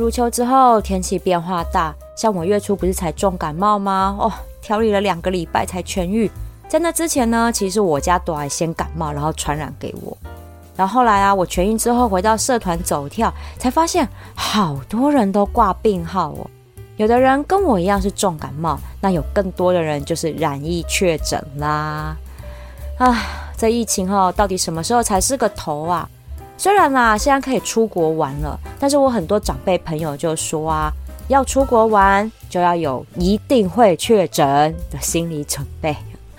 入秋之后，天气变化大，像我月初不是才重感冒吗？哦，调理了两个礼拜才痊愈。在那之前呢，其实我家都还先感冒，然后传染给我。然后后来啊，我痊愈之后回到社团走跳，才发现好多人都挂病号哦。有的人跟我一样是重感冒，那有更多的人就是染疫确诊啦。啊，这疫情哦，到底什么时候才是个头啊？虽然啦，现在可以出国玩了，但是我很多长辈朋友就说啊，要出国玩就要有一定会确诊的心理准备。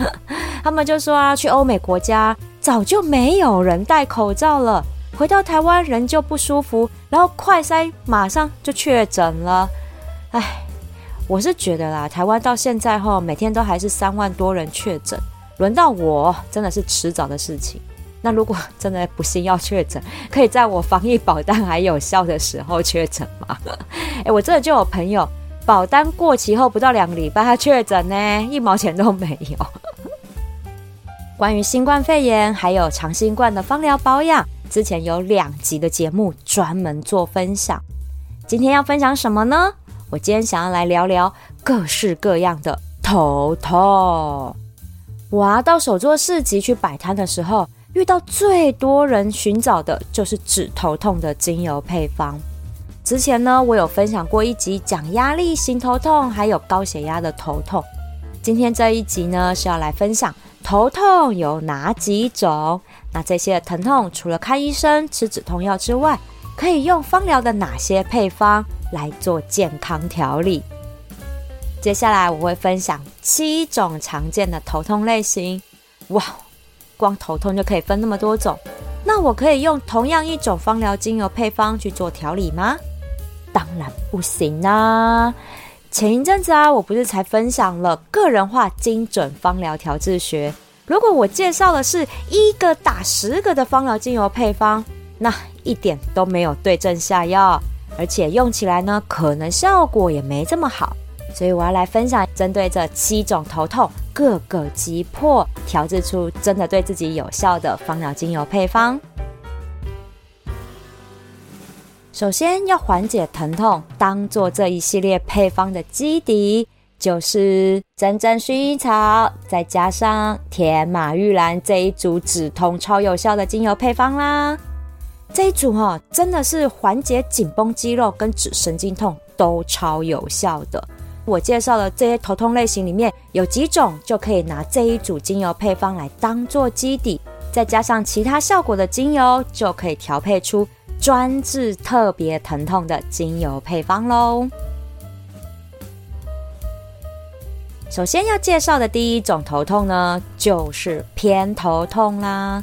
他们就说啊，去欧美国家早就没有人戴口罩了，回到台湾人就不舒服，然后快筛马上就确诊了。唉，我是觉得啦，台湾到现在后每天都还是三万多人确诊，轮到我真的是迟早的事情。那如果真的不幸要确诊，可以在我防疫保单还有效的时候确诊吗？哎，我真的就有朋友保单过期后不到两个礼拜他确诊呢，一毛钱都没有。关于新冠肺炎还有长新冠的方疗保养，之前有两集的节目专门做分享。今天要分享什么呢？我今天想要来聊聊各式各样的头痛。我啊到手作市集去摆摊的时候。遇到最多人寻找的就是止头痛的精油配方。之前呢，我有分享过一集讲压力型头痛，还有高血压的头痛。今天这一集呢，是要来分享头痛有哪几种。那这些疼痛除了看医生吃止痛药之外，可以用芳疗的哪些配方来做健康调理？接下来我会分享七种常见的头痛类型。哇！光头痛就可以分那么多种，那我可以用同样一种芳疗精油配方去做调理吗？当然不行啊！前一阵子啊，我不是才分享了个人化精准芳疗调制学？如果我介绍的是一个打十个的芳疗精油配方，那一点都没有对症下药，而且用起来呢，可能效果也没这么好。所以我要来分享针对这七种头痛。各个击破，调制出真的对自己有效的芳疗精油配方。首先要缓解疼痛，当做这一系列配方的基底，就是真正薰衣草，再加上甜马玉兰这一组止痛超有效的精油配方啦。这一组哈，真的是缓解紧绷肌肉跟止神经痛都超有效的。我介绍的这些头痛类型里面有几种，就可以拿这一组精油配方来当做基底，再加上其他效果的精油，就可以调配出专治特别疼痛的精油配方喽。首先要介绍的第一种头痛呢，就是偏头痛啦。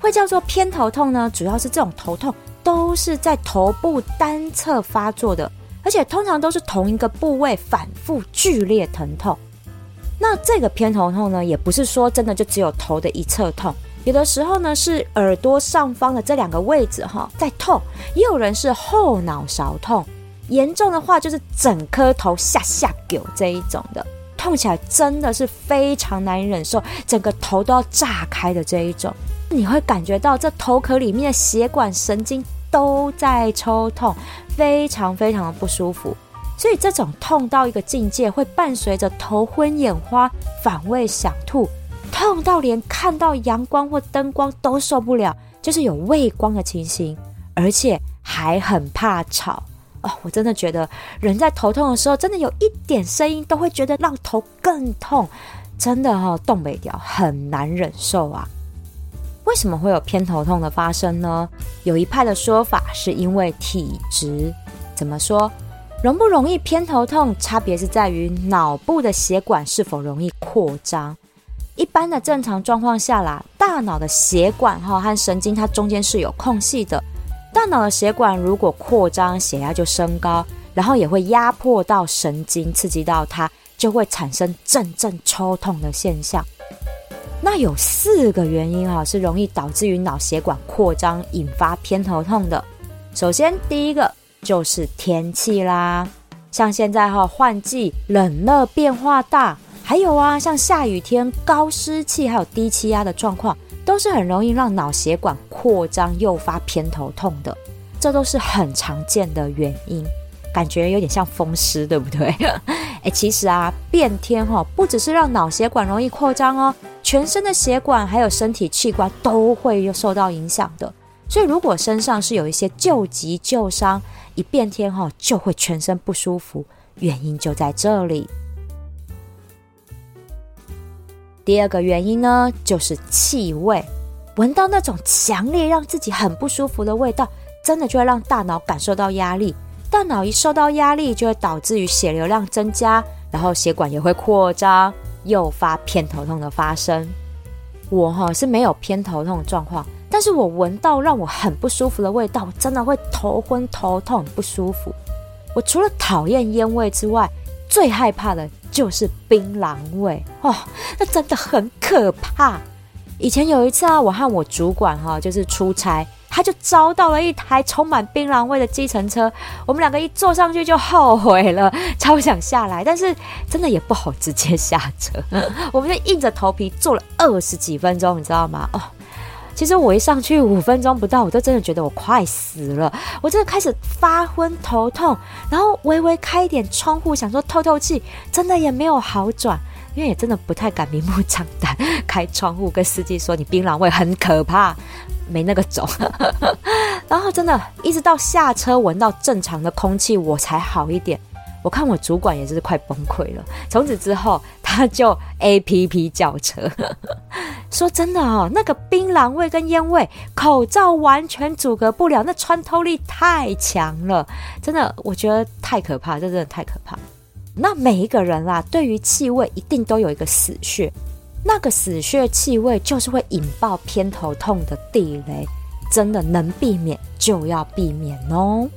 会叫做偏头痛呢，主要是这种头痛都是在头部单侧发作的。而且通常都是同一个部位反复剧烈疼痛。那这个偏头痛呢，也不是说真的就只有头的一侧痛，有的时候呢是耳朵上方的这两个位置哈在痛，也有人是后脑勺痛，严重的话就是整颗头下下狗这一种的，痛起来真的是非常难以忍受，整个头都要炸开的这一种，你会感觉到这头壳里面的血管神经都在抽痛。非常非常的不舒服，所以这种痛到一个境界，会伴随着头昏眼花、反胃想吐，痛到连看到阳光或灯光都受不了，就是有畏光的情形，而且还很怕吵哦。我真的觉得人在头痛的时候，真的有一点声音都会觉得让头更痛，真的哈，动北调很难忍受啊。为什么会有偏头痛的发生呢？有一派的说法是因为体质。怎么说？容不容易偏头痛，差别是在于脑部的血管是否容易扩张。一般的正常状况下啦，大脑的血管哈和神经它中间是有空隙的。大脑的血管如果扩张，血压就升高，然后也会压迫到神经，刺激到它，就会产生阵阵抽痛的现象。那有四个原因啊，是容易导致于脑血管扩张，引发偏头痛的。首先，第一个就是天气啦，像现在哈换季，冷热变化大，还有啊，像下雨天、高湿气还有低气压的状况，都是很容易让脑血管扩张，诱发偏头痛的。这都是很常见的原因，感觉有点像风湿，对不对？哎，其实啊，变天哈，不只是让脑血管容易扩张哦。全身的血管还有身体器官都会受到影响的，所以如果身上是有一些旧疾旧伤，一变天哈就会全身不舒服，原因就在这里。第二个原因呢，就是气味，闻到那种强烈让自己很不舒服的味道，真的就会让大脑感受到压力，大脑一受到压力，就会导致于血流量增加，然后血管也会扩张。诱发偏头痛的发生，我哈是没有偏头痛的状况，但是我闻到让我很不舒服的味道，我真的会头昏头痛不舒服。我除了讨厌烟味之外，最害怕的就是槟榔味哦，那真的很可怕。以前有一次啊，我和我主管哈就是出差。他就招到了一台充满槟榔味的计程车，我们两个一坐上去就后悔了，超想下来，但是真的也不好直接下车，我们就硬着头皮坐了二十几分钟，你知道吗？哦，其实我一上去五分钟不到，我都真的觉得我快死了，我真的开始发昏头痛，然后微微开一点窗户想说透透气，真的也没有好转，因为也真的不太敢明目张胆开窗户跟司机说你槟榔味很可怕。没那个种，然后真的一直到下车闻到正常的空气，我才好一点。我看我主管也是快崩溃了。从此之后，他就 A P P 叫车。说真的哦，那个槟榔味跟烟味，口罩完全阻隔不了，那穿透力太强了，真的，我觉得太可怕，这真的太可怕。那每一个人啦，对于气味一定都有一个死穴。那个死穴气味就是会引爆偏头痛的地雷，真的能避免就要避免哦。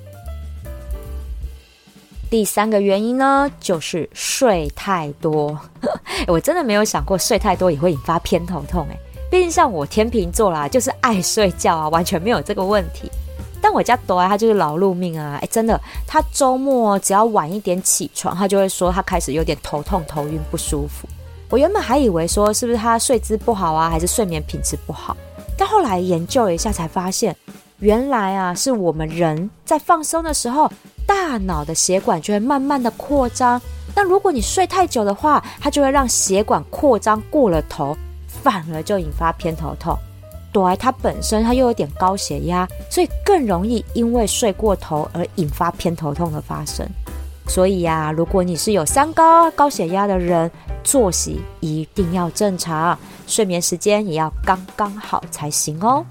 第三个原因呢，就是睡太多。我真的没有想过睡太多也会引发偏头痛哎，毕竟像我天秤座啦，就是爱睡觉啊，完全没有这个问题。但我家朵爱他就是劳碌命啊，哎，真的，他周末只要晚一点起床，他就会说他开始有点头痛、头晕、不舒服。我原本还以为说是不是他睡姿不好啊，还是睡眠品质不好？但后来研究了一下，才发现原来啊，是我们人在放松的时候，大脑的血管就会慢慢的扩张。那如果你睡太久的话，它就会让血管扩张过了头，反而就引发偏头痛。朵它本身它又有点高血压，所以更容易因为睡过头而引发偏头痛的发生。所以呀，如果你是有三高、高血压的人，作息一定要正常，睡眠时间也要刚刚好才行哦。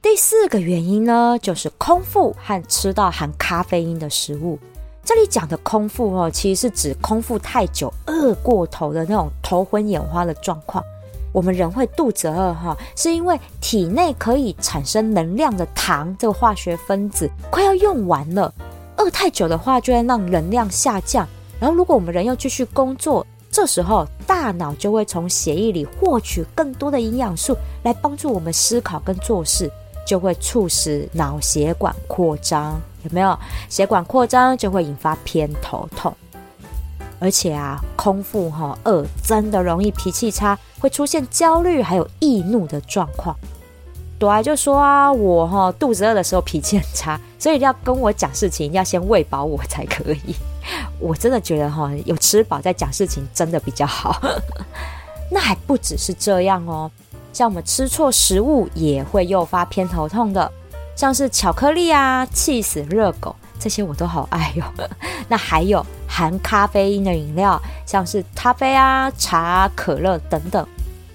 第四个原因呢，就是空腹和吃到含咖啡因的食物。这里讲的空腹哦，其实是指空腹太久、饿过头的那种头昏眼花的状况。我们人会肚子饿哈，是因为体内可以产生能量的糖这个化学分子快要用完了。饿太久的话，就会让能量下降。然后，如果我们人又继续工作，这时候大脑就会从血液里获取更多的营养素，来帮助我们思考跟做事，就会促使脑血管扩张。有没有？血管扩张就会引发偏头痛。而且啊，空腹哈饿真的容易脾气差，会出现焦虑还有易怒的状况。朵儿就说啊，我哈肚子饿的时候脾气很差，所以要跟我讲事情，要先喂饱我才可以。我真的觉得哈，有吃饱再讲事情真的比较好。那还不只是这样哦，像我们吃错食物也会诱发偏头痛的，像是巧克力啊、气死热狗这些我都好爱哟。那还有含咖啡因的饮料，像是咖啡啊、茶、啊可乐等等。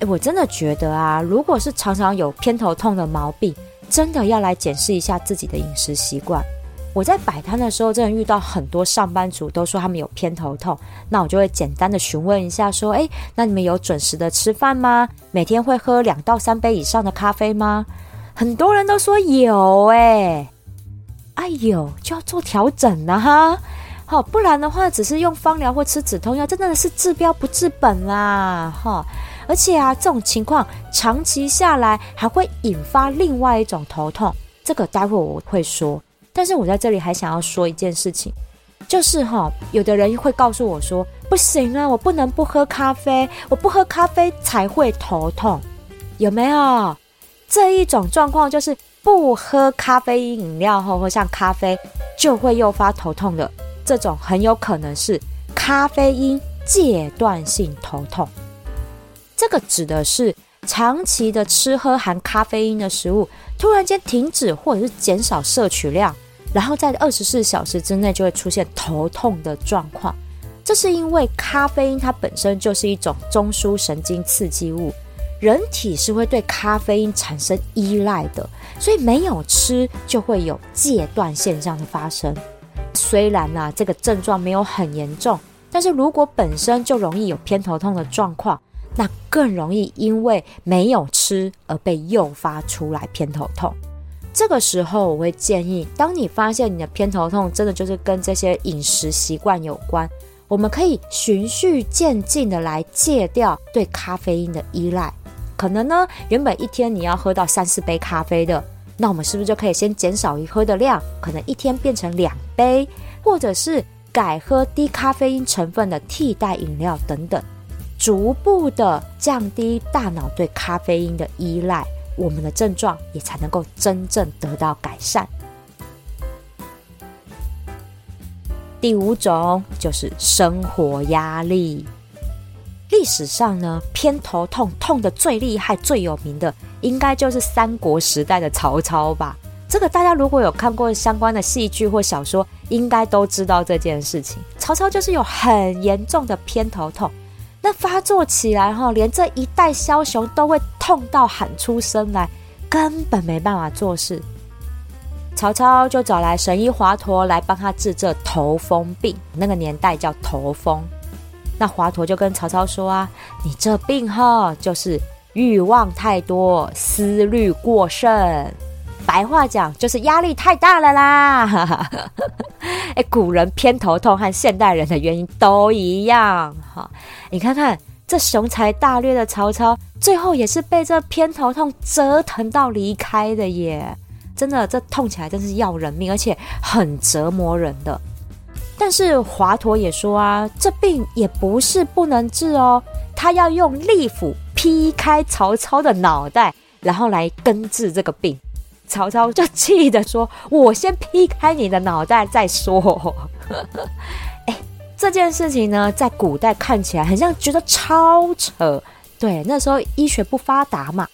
我真的觉得啊，如果是常常有偏头痛的毛病，真的要来检视一下自己的饮食习惯。我在摆摊的时候，真的遇到很多上班族都说他们有偏头痛，那我就会简单的询问一下，说：哎，那你们有准时的吃饭吗？每天会喝两到三杯以上的咖啡吗？很多人都说有哎，哎呦就要做调整了哈。好，不然的话，只是用芳疗或吃止痛药，真的是治标不治本啦！哈，而且啊，这种情况长期下来还会引发另外一种头痛，这个待会我会说。但是我在这里还想要说一件事情，就是哈，有的人会告诉我说，不行啊，我不能不喝咖啡，我不喝咖啡才会头痛，有没有？这一种状况就是不喝咖啡因饮料后，或像咖啡就会诱发头痛的。这种很有可能是咖啡因戒断性头痛，这个指的是长期的吃喝含咖啡因的食物，突然间停止或者是减少摄取量，然后在二十四小时之内就会出现头痛的状况。这是因为咖啡因它本身就是一种中枢神经刺激物，人体是会对咖啡因产生依赖的，所以没有吃就会有戒断现象的发生。虽然呐，这个症状没有很严重，但是如果本身就容易有偏头痛的状况，那更容易因为没有吃而被诱发出来偏头痛。这个时候，我会建议，当你发现你的偏头痛真的就是跟这些饮食习惯有关，我们可以循序渐进的来戒掉对咖啡因的依赖。可能呢，原本一天你要喝到三四杯咖啡的。那我们是不是就可以先减少一喝的量，可能一天变成两杯，或者是改喝低咖啡因成分的替代饮料等等，逐步的降低大脑对咖啡因的依赖，我们的症状也才能够真正得到改善。第五种就是生活压力。历史上呢，偏头痛痛的最厉害、最有名的，应该就是三国时代的曹操吧？这个大家如果有看过相关的戏剧或小说，应该都知道这件事情。曹操就是有很严重的偏头痛，那发作起来哈，连这一代枭雄都会痛到喊出声来，根本没办法做事。曹操就找来神医华佗来帮他治这头风病，那个年代叫头风。那华佗就跟曹操说啊：“你这病哈，就是欲望太多，思虑过剩。白话讲就是压力太大了啦。哎，古人偏头痛和现代人的原因都一样哈。你看看这雄才大略的曹操，最后也是被这偏头痛折腾到离开的耶。真的，这痛起来真是要人命，而且很折磨人的。”但是华佗也说啊，这病也不是不能治哦，他要用利斧劈开曹操的脑袋，然后来根治这个病。曹操就气得说：“我先劈开你的脑袋再说。”哎，这件事情呢，在古代看起来很像觉得超扯。对，那时候医学不发达嘛。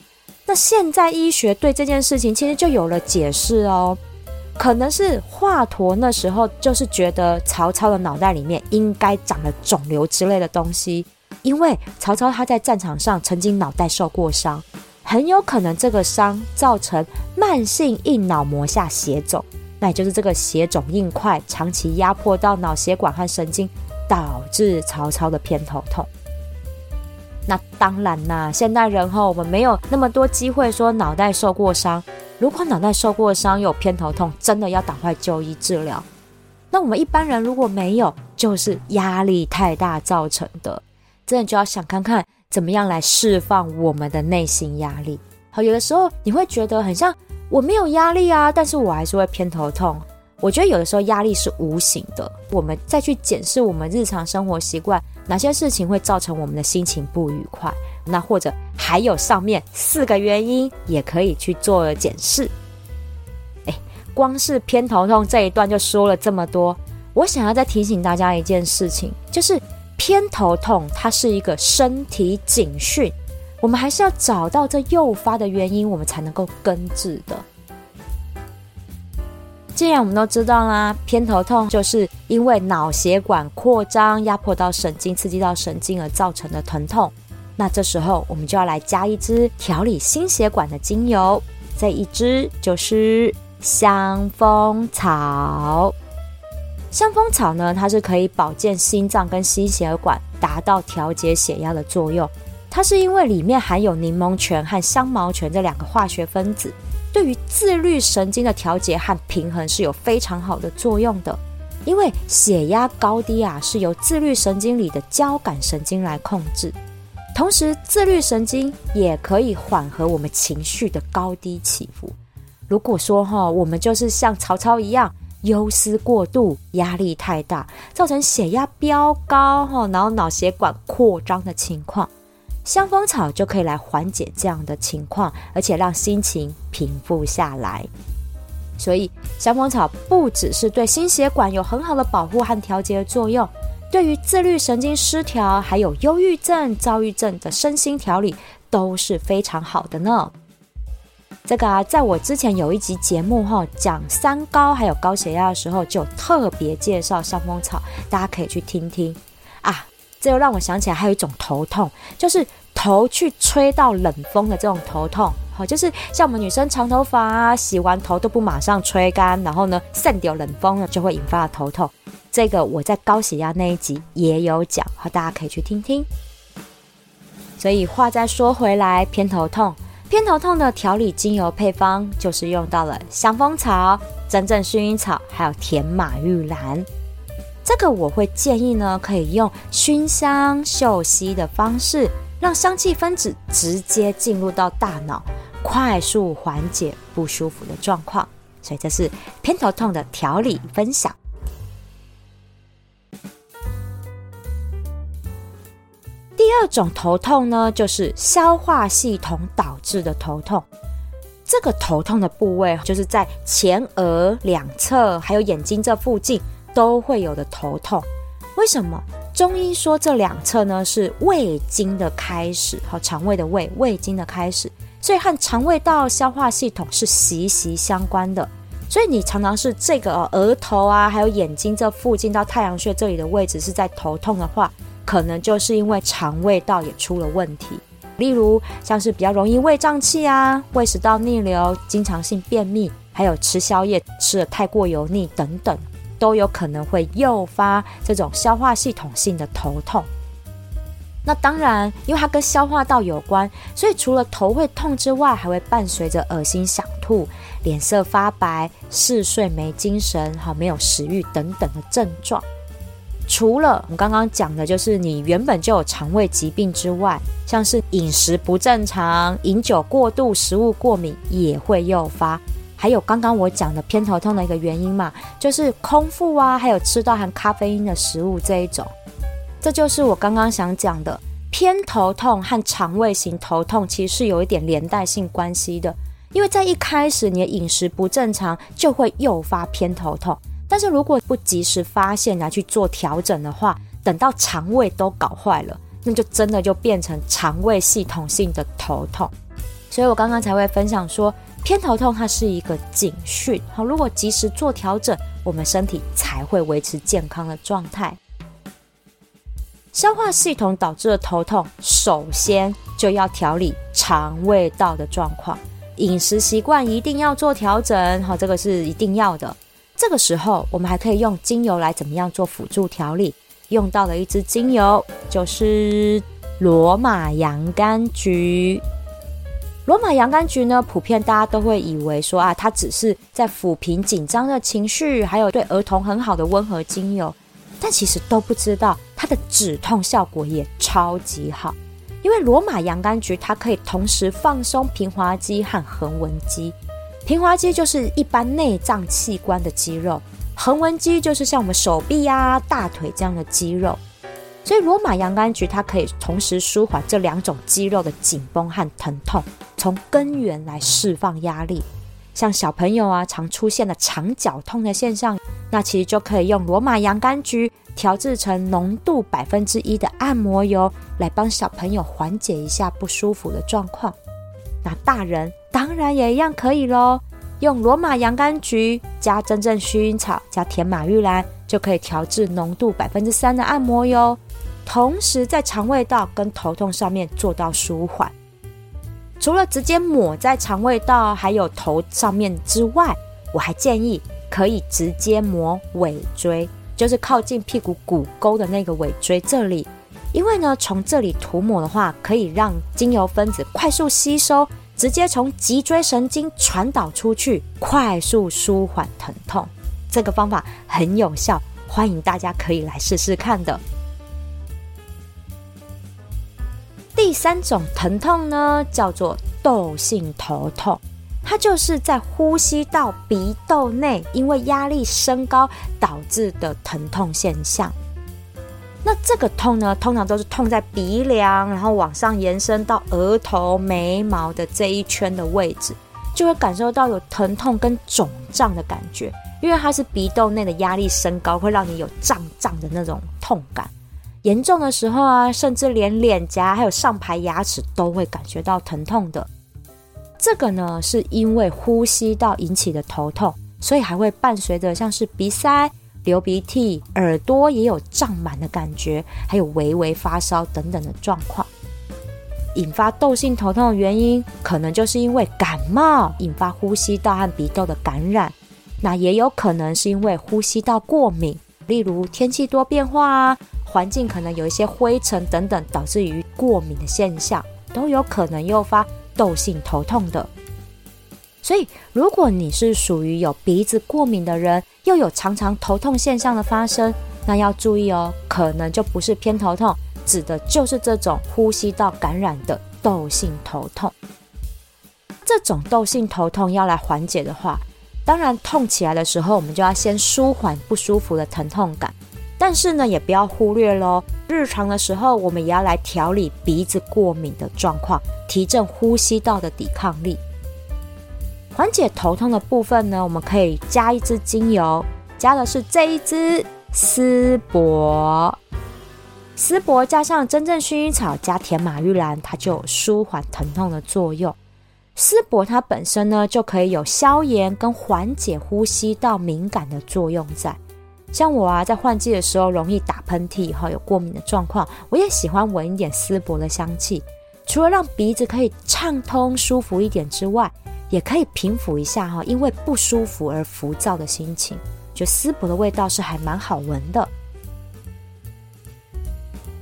那现在医学对这件事情其实就有了解释哦。可能是华佗那时候就是觉得曹操的脑袋里面应该长了肿瘤之类的东西，因为曹操他在战场上曾经脑袋受过伤，很有可能这个伤造成慢性硬脑膜下血肿，那也就是这个血肿硬块长期压迫到脑血管和神经，导致曹操的偏头痛。那当然啦，现代人哈，我们没有那么多机会说脑袋受过伤。如果脑袋受过伤，有偏头痛，真的要赶快就医治疗。那我们一般人如果没有，就是压力太大造成的，真的就要想看看怎么样来释放我们的内心压力。好，有的时候你会觉得很像我没有压力啊，但是我还是会偏头痛。我觉得有的时候压力是无形的，我们再去检视我们日常生活习惯，哪些事情会造成我们的心情不愉快。那或者还有上面四个原因，也可以去做检视。哎，光是偏头痛这一段就说了这么多，我想要再提醒大家一件事情，就是偏头痛它是一个身体警讯，我们还是要找到这诱发的原因，我们才能够根治的。既然我们都知道啦，偏头痛就是因为脑血管扩张压迫到神经，刺激到神经而造成的疼痛。那这时候我们就要来加一支调理心血管的精油，这一支就是香蜂草。香蜂草呢，它是可以保健心脏跟心血管，达到调节血压的作用。它是因为里面含有柠檬醛和香茅醛这两个化学分子，对于自律神经的调节和平衡是有非常好的作用的。因为血压高低啊，是由自律神经里的交感神经来控制。同时，自律神经也可以缓和我们情绪的高低起伏。如果说哈，我们就是像曹操一样忧思过度、压力太大，造成血压飙高哈，然后脑血管扩张的情况，香蜂草就可以来缓解这样的情况，而且让心情平复下来。所以，香蜂草不只是对心血管有很好的保护和调节作用。对于自律神经失调，还有忧郁症、躁郁症的身心调理都是非常好的呢。这个啊，在我之前有一集节目哈，讲三高还有高血压的时候，就特别介绍香蜂草，大家可以去听听啊。这又让我想起来，还有一种头痛，就是头去吹到冷风的这种头痛。好，就是像我们女生长头发啊，洗完头都不马上吹干，然后呢，散掉冷风了，就会引发头痛。这个我在高血压那一集也有讲，好，大家可以去听听。所以话再说回来，偏头痛，偏头痛的调理精油配方就是用到了香蜂草、真正薰衣草，还有甜马玉兰。这个我会建议呢，可以用熏香嗅吸的方式，让香气分子直接进入到大脑，快速缓解不舒服的状况。所以这是偏头痛的调理分享。第二种头痛呢，就是消化系统导致的头痛。这个头痛的部位，就是在前额两侧，还有眼睛这附近都会有的头痛。为什么？中医说这两侧呢是胃经的开始，和肠胃的胃，胃经的开始，所以和肠胃道消化系统是息息相关的。所以你常常是这个额头啊，还有眼睛这附近到太阳穴这里的位置是在头痛的话。可能就是因为肠胃道也出了问题，例如像是比较容易胃胀气啊、胃食道逆流、经常性便秘，还有吃宵夜吃的太过油腻等等，都有可能会诱发这种消化系统性的头痛。那当然，因为它跟消化道有关，所以除了头会痛之外，还会伴随着恶心、想吐、脸色发白、嗜睡、没精神、好没有食欲等等的症状。除了我们刚刚讲的，就是你原本就有肠胃疾病之外，像是饮食不正常、饮酒过度、食物过敏也会诱发。还有刚刚我讲的偏头痛的一个原因嘛，就是空腹啊，还有吃到含咖啡因的食物这一种。这就是我刚刚想讲的，偏头痛和肠胃型头痛其实是有一点连带性关系的，因为在一开始你的饮食不正常，就会诱发偏头痛。但是如果不及时发现来去做调整的话，等到肠胃都搞坏了，那就真的就变成肠胃系统性的头痛。所以我刚刚才会分享说，偏头痛它是一个警讯。好，如果及时做调整，我们身体才会维持健康的状态。消化系统导致的头痛，首先就要调理肠胃道的状况，饮食习惯一定要做调整。好，这个是一定要的。这个时候，我们还可以用精油来怎么样做辅助调理？用到了一支精油，就是罗马洋甘菊。罗马洋甘菊呢，普遍大家都会以为说啊，它只是在抚平紧张的情绪，还有对儿童很好的温和精油，但其实都不知道它的止痛效果也超级好。因为罗马洋甘菊它可以同时放松平滑肌和横纹肌。平滑肌就是一般内脏器官的肌肉，横纹肌就是像我们手臂呀、大腿这样的肌肉。所以罗马洋甘菊它可以同时舒缓这两种肌肉的紧绷和疼痛，从根源来释放压力。像小朋友啊常出现的肠绞痛的现象，那其实就可以用罗马洋甘菊调制成浓度百分之一的按摩油，来帮小朋友缓解一下不舒服的状况。那大人。当然也一样可以喽，用罗马洋甘菊加真正薰衣草加甜马玉兰，就可以调制浓度百分之三的按摩哟。同时在肠胃道跟头痛上面做到舒缓。除了直接抹在肠胃道还有头上面之外，我还建议可以直接抹尾椎，就是靠近屁股骨沟的那个尾椎这里，因为呢从这里涂抹的话，可以让精油分子快速吸收。直接从脊椎神经传导出去，快速舒缓疼痛。这个方法很有效，欢迎大家可以来试试看的。第三种疼痛呢，叫做窦性头痛，它就是在呼吸道鼻窦内因为压力升高导致的疼痛现象。那这个痛呢，通常都是痛在鼻梁，然后往上延伸到额头、眉毛的这一圈的位置，就会感受到有疼痛跟肿胀的感觉，因为它是鼻窦内的压力升高，会让你有胀胀的那种痛感。严重的时候啊，甚至连脸颊还有上排牙齿都会感觉到疼痛的。这个呢，是因为呼吸道引起的头痛，所以还会伴随着像是鼻塞。流鼻涕，耳朵也有胀满的感觉，还有微微发烧等等的状况。引发窦性头痛的原因，可能就是因为感冒引发呼吸道和鼻窦的感染，那也有可能是因为呼吸道过敏，例如天气多变化啊，环境可能有一些灰尘等等，导致于过敏的现象，都有可能诱发窦性头痛的。所以，如果你是属于有鼻子过敏的人，又有常常头痛现象的发生，那要注意哦，可能就不是偏头痛，指的就是这种呼吸道感染的窦性头痛。这种窦性头痛要来缓解的话，当然痛起来的时候，我们就要先舒缓不舒服的疼痛感，但是呢，也不要忽略喽，日常的时候我们也要来调理鼻子过敏的状况，提振呼吸道的抵抗力。缓解头痛的部分呢，我们可以加一支精油，加的是这一支丝柏，丝柏加上真正薰衣草加甜马玉兰，它就有舒缓疼痛的作用。丝柏它本身呢，就可以有消炎跟缓解呼吸道敏感的作用在。像我啊，在换季的时候容易打喷嚏哈，有过敏的状况，我也喜欢闻一点丝柏的香气，除了让鼻子可以畅通舒服一点之外。也可以平抚一下哈，因为不舒服而浮躁的心情，就丝柏的味道是还蛮好闻的。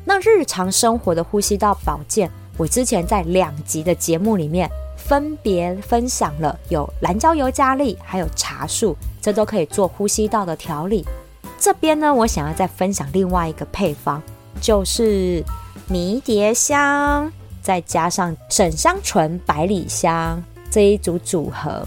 那日常生活的呼吸道保健，我之前在两集的节目里面分别分享了有蓝椒油加力，还有茶树，这都可以做呼吸道的调理。这边呢，我想要再分享另外一个配方，就是迷迭香再加上沈香醇、百里香。这一组组合，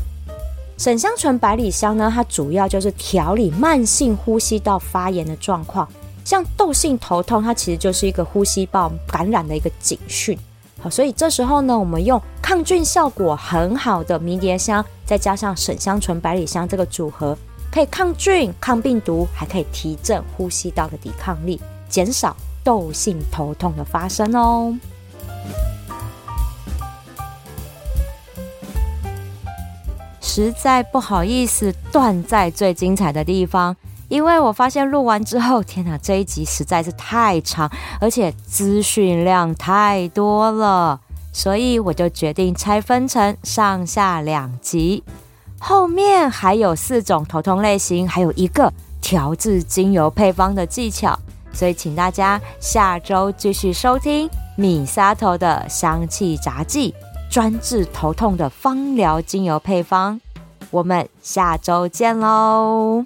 沈香醇百里香呢，它主要就是调理慢性呼吸道发炎的状况，像窦性头痛，它其实就是一个呼吸道感染的一个警讯。好，所以这时候呢，我们用抗菌效果很好的迷迭香，再加上沈香醇百里香这个组合，可以抗菌、抗病毒，还可以提振呼吸道的抵抗力，减少窦性头痛的发生哦。实在不好意思，断在最精彩的地方，因为我发现录完之后，天哪，这一集实在是太长，而且资讯量太多了，所以我就决定拆分成上下两集。后面还有四种头痛类型，还有一个调制精油配方的技巧，所以请大家下周继续收听米沙头的香气杂技。专治头痛的芳疗精油配方，我们下周见喽。